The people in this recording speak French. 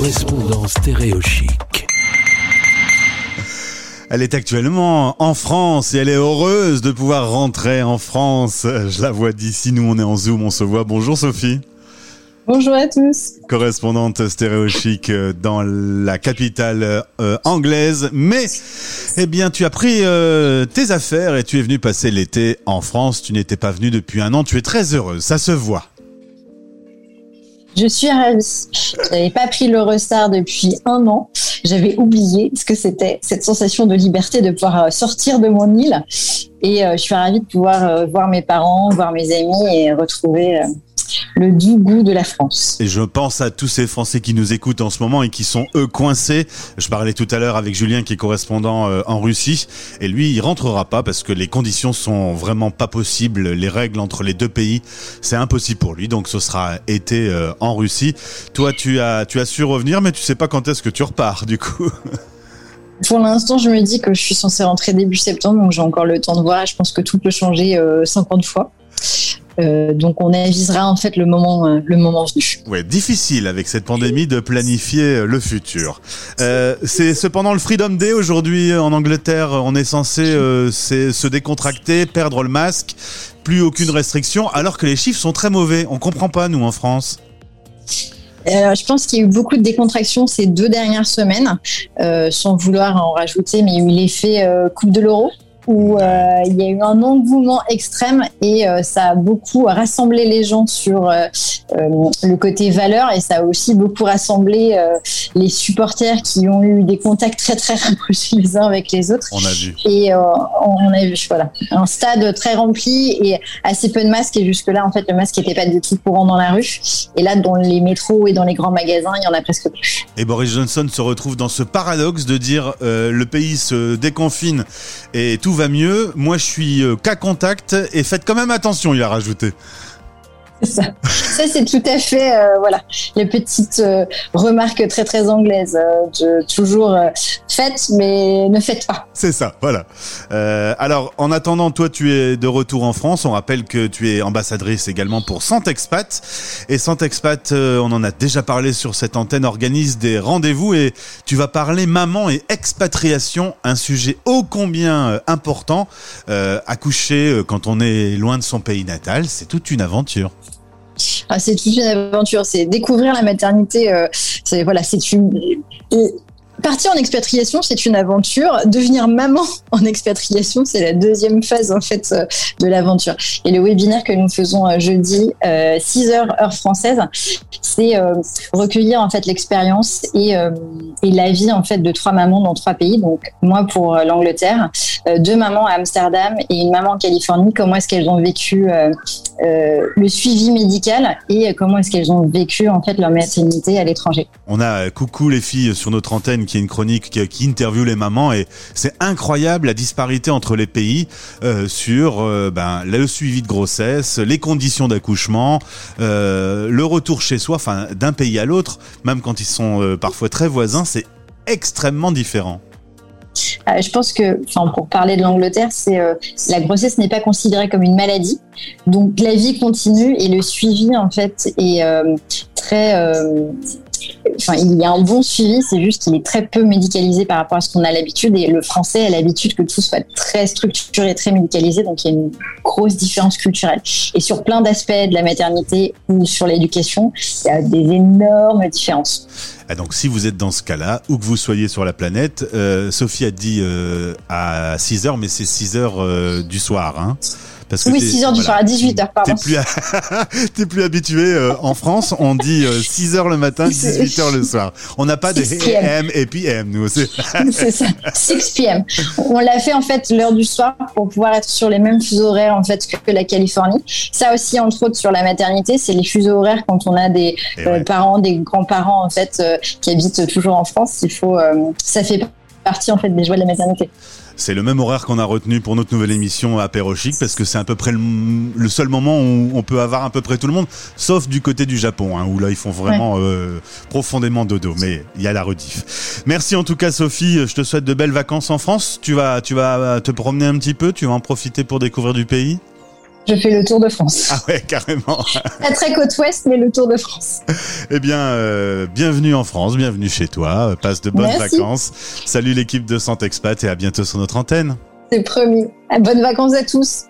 correspondant stéréochic. Elle est actuellement en France et elle est heureuse de pouvoir rentrer en France. Je la vois d'ici, nous on est en Zoom, on se voit. Bonjour Sophie. Bonjour à tous. Correspondante stéréochique dans la capitale euh, anglaise. Mais, eh bien, tu as pris euh, tes affaires et tu es venu passer l'été en France. Tu n'étais pas venu depuis un an. Tu es très heureuse. Ça se voit. Je suis ravie. Je n'avais pas pris l'Eurostar depuis un an. J'avais oublié ce que c'était, cette sensation de liberté de pouvoir euh, sortir de mon île. Et je suis ravie de pouvoir voir mes parents, voir mes amis et retrouver le doux goût de la France. Et je pense à tous ces Français qui nous écoutent en ce moment et qui sont eux coincés. Je parlais tout à l'heure avec Julien qui est correspondant euh, en Russie et lui il rentrera pas parce que les conditions sont vraiment pas possibles. Les règles entre les deux pays c'est impossible pour lui donc ce sera été euh, en Russie. Toi tu as tu as su revenir mais tu sais pas quand est-ce que tu repars du coup. Pour l'instant, je me dis que je suis censée rentrer début septembre, donc j'ai encore le temps de voir. Je pense que tout peut changer 50 euh, fois. Euh, donc on avisera en fait le moment, euh, le moment venu. Ouais, difficile avec cette pandémie de planifier euh, le futur. c'est cependant le Freedom Day aujourd'hui en Angleterre. On est censé se décontracter, perdre le masque, plus aucune restriction, alors que les chiffres sont très mauvais. On comprend pas nous en France. je pense qu'il y a eu beaucoup de décontraction ces deux dernières semaines, sans vouloir en rajouter, mais il y a eu l'effet Coupe de l'Euro où euh, il y a eu un engouement extrême et euh, ça a beaucoup rassemblé les gens sur euh, le côté valeur et ça a aussi beaucoup rassemblé les supporters qui ont eu des contacts très très rapprochés les uns avec les autres. On a vu. Et on a vu voilà un stade très rempli et assez peu de masques et jusque là en fait le masque n'était pas du tout courant dans la rue et là dans les métros et dans les grands magasins il y en a presque plus. Et Boris Johnson se retrouve dans ce paradoxe de dire le pays se déconfine et tout va va mieux. Moi, je suis euh, cas contact et faites quand même attention, il a rajouté. Ça, c'est tout à fait euh, voilà les petites euh, remarques très très anglaises. Euh, toujours faites mais ne faites pas. C'est ça, voilà. alors en attendant, toi tu es de retour en France. On rappelle que tu es ambassadrice également pour Santexpat et Santexpat, on en a déjà parlé sur cette antenne, organise des rendez-vous et tu vas parler maman et expatriation, un sujet ô combien important. accoucher quand on est loin de son pays natal, c'est toute une aventure. Ah, c'est toute une aventure. C'est découvrir la maternité. Euh, c'est voilà, c'est une Partir en expatriation, c'est une aventure. Devenir maman en expatriation, c'est la deuxième phase en fait euh, de l'aventure. Et le webinaire que nous faisons euh, jeudi, 6 heures heure française, c'est recueillir en fait l'expérience et, et la vie en fait de trois mamans dans trois pays. Donc moi pour l'Angleterre, deux mamans à Amsterdam et une maman en Californie. Comment est-ce qu'elles ont vécu euh, le suivi médical et comment est-ce qu'elles ont vécu en fait leur maternité à l'étranger? On a euh, coucou les filles sur notre antenne qui est une chronique qui, qui interviewe les mamans et c'est incroyable la disparité entre les pays euh, sur ben, le suivi de grossesse, les conditions d'accouchement, le retour chez soi, enfin d'un pays à l'autre, même quand ils sont parfois très voisins, c'est extrêmement différent. Euh, je pense que, enfin, pour parler de l'Angleterre, c'est euh, la grossesse n'est pas considérée comme une maladie, donc la vie continue et le suivi en fait est euh, Enfin, il y a un bon suivi, c'est juste qu'il est très peu médicalisé par rapport à ce qu'on a l'habitude. Et le français a l'habitude que tout soit très structuré, très médicalisé. Donc, il y a une grosse différence culturelle. Et sur plein d'aspects de la maternité ou sur l'éducation, il y a des énormes différences. Ah, donc, si vous êtes dans ce cas-là, où que vous soyez sur la planète, euh, Sophie a dit euh, à 6 heures, mais c'est 6 heures euh, du soir. Hein oui, 6 heures du soir, à 18 h pardon. T'es plus, plus habitué euh, en France, on dit 6 euh, heures le matin, 18 heures le soir. On n'a pas de AM et PM, nous aussi. C'est ça, 6 PM. On l'a fait en fait l'heure du soir pour pouvoir être sur les mêmes fuseaux horaires en fait que la Californie. Ça aussi, entre autres, sur la maternité, c'est les fuseaux horaires quand on a des euh, parents, des grands-parents en fait qui habitent toujours en France. Il faut, ça fait partie en fait des joies de la maternité. C'est le même horaire qu'on a retenu pour notre nouvelle émission à Chic parce que c'est à peu près le, seul moment où on peut avoir à peu près tout le monde, sauf du côté du Japon, hein, où là ils font vraiment euh, profondément dodo. Mais il y a la rediff. Merci en tout cas Sophie. Je te souhaite de belles vacances en France. Tu vas, tu vas te promener un petit peu? Tu vas en profiter pour découvrir du pays? Je fais le Tour de France. Ah ouais, carrément. Pas très côte ouest, mais le Tour de France. Eh bien, euh, bienvenue en France, bienvenue chez toi. Passe de bonnes Merci. vacances. Salut l'équipe de Expat et à bientôt sur notre antenne. C'est promis. Bonnes vacances à tous.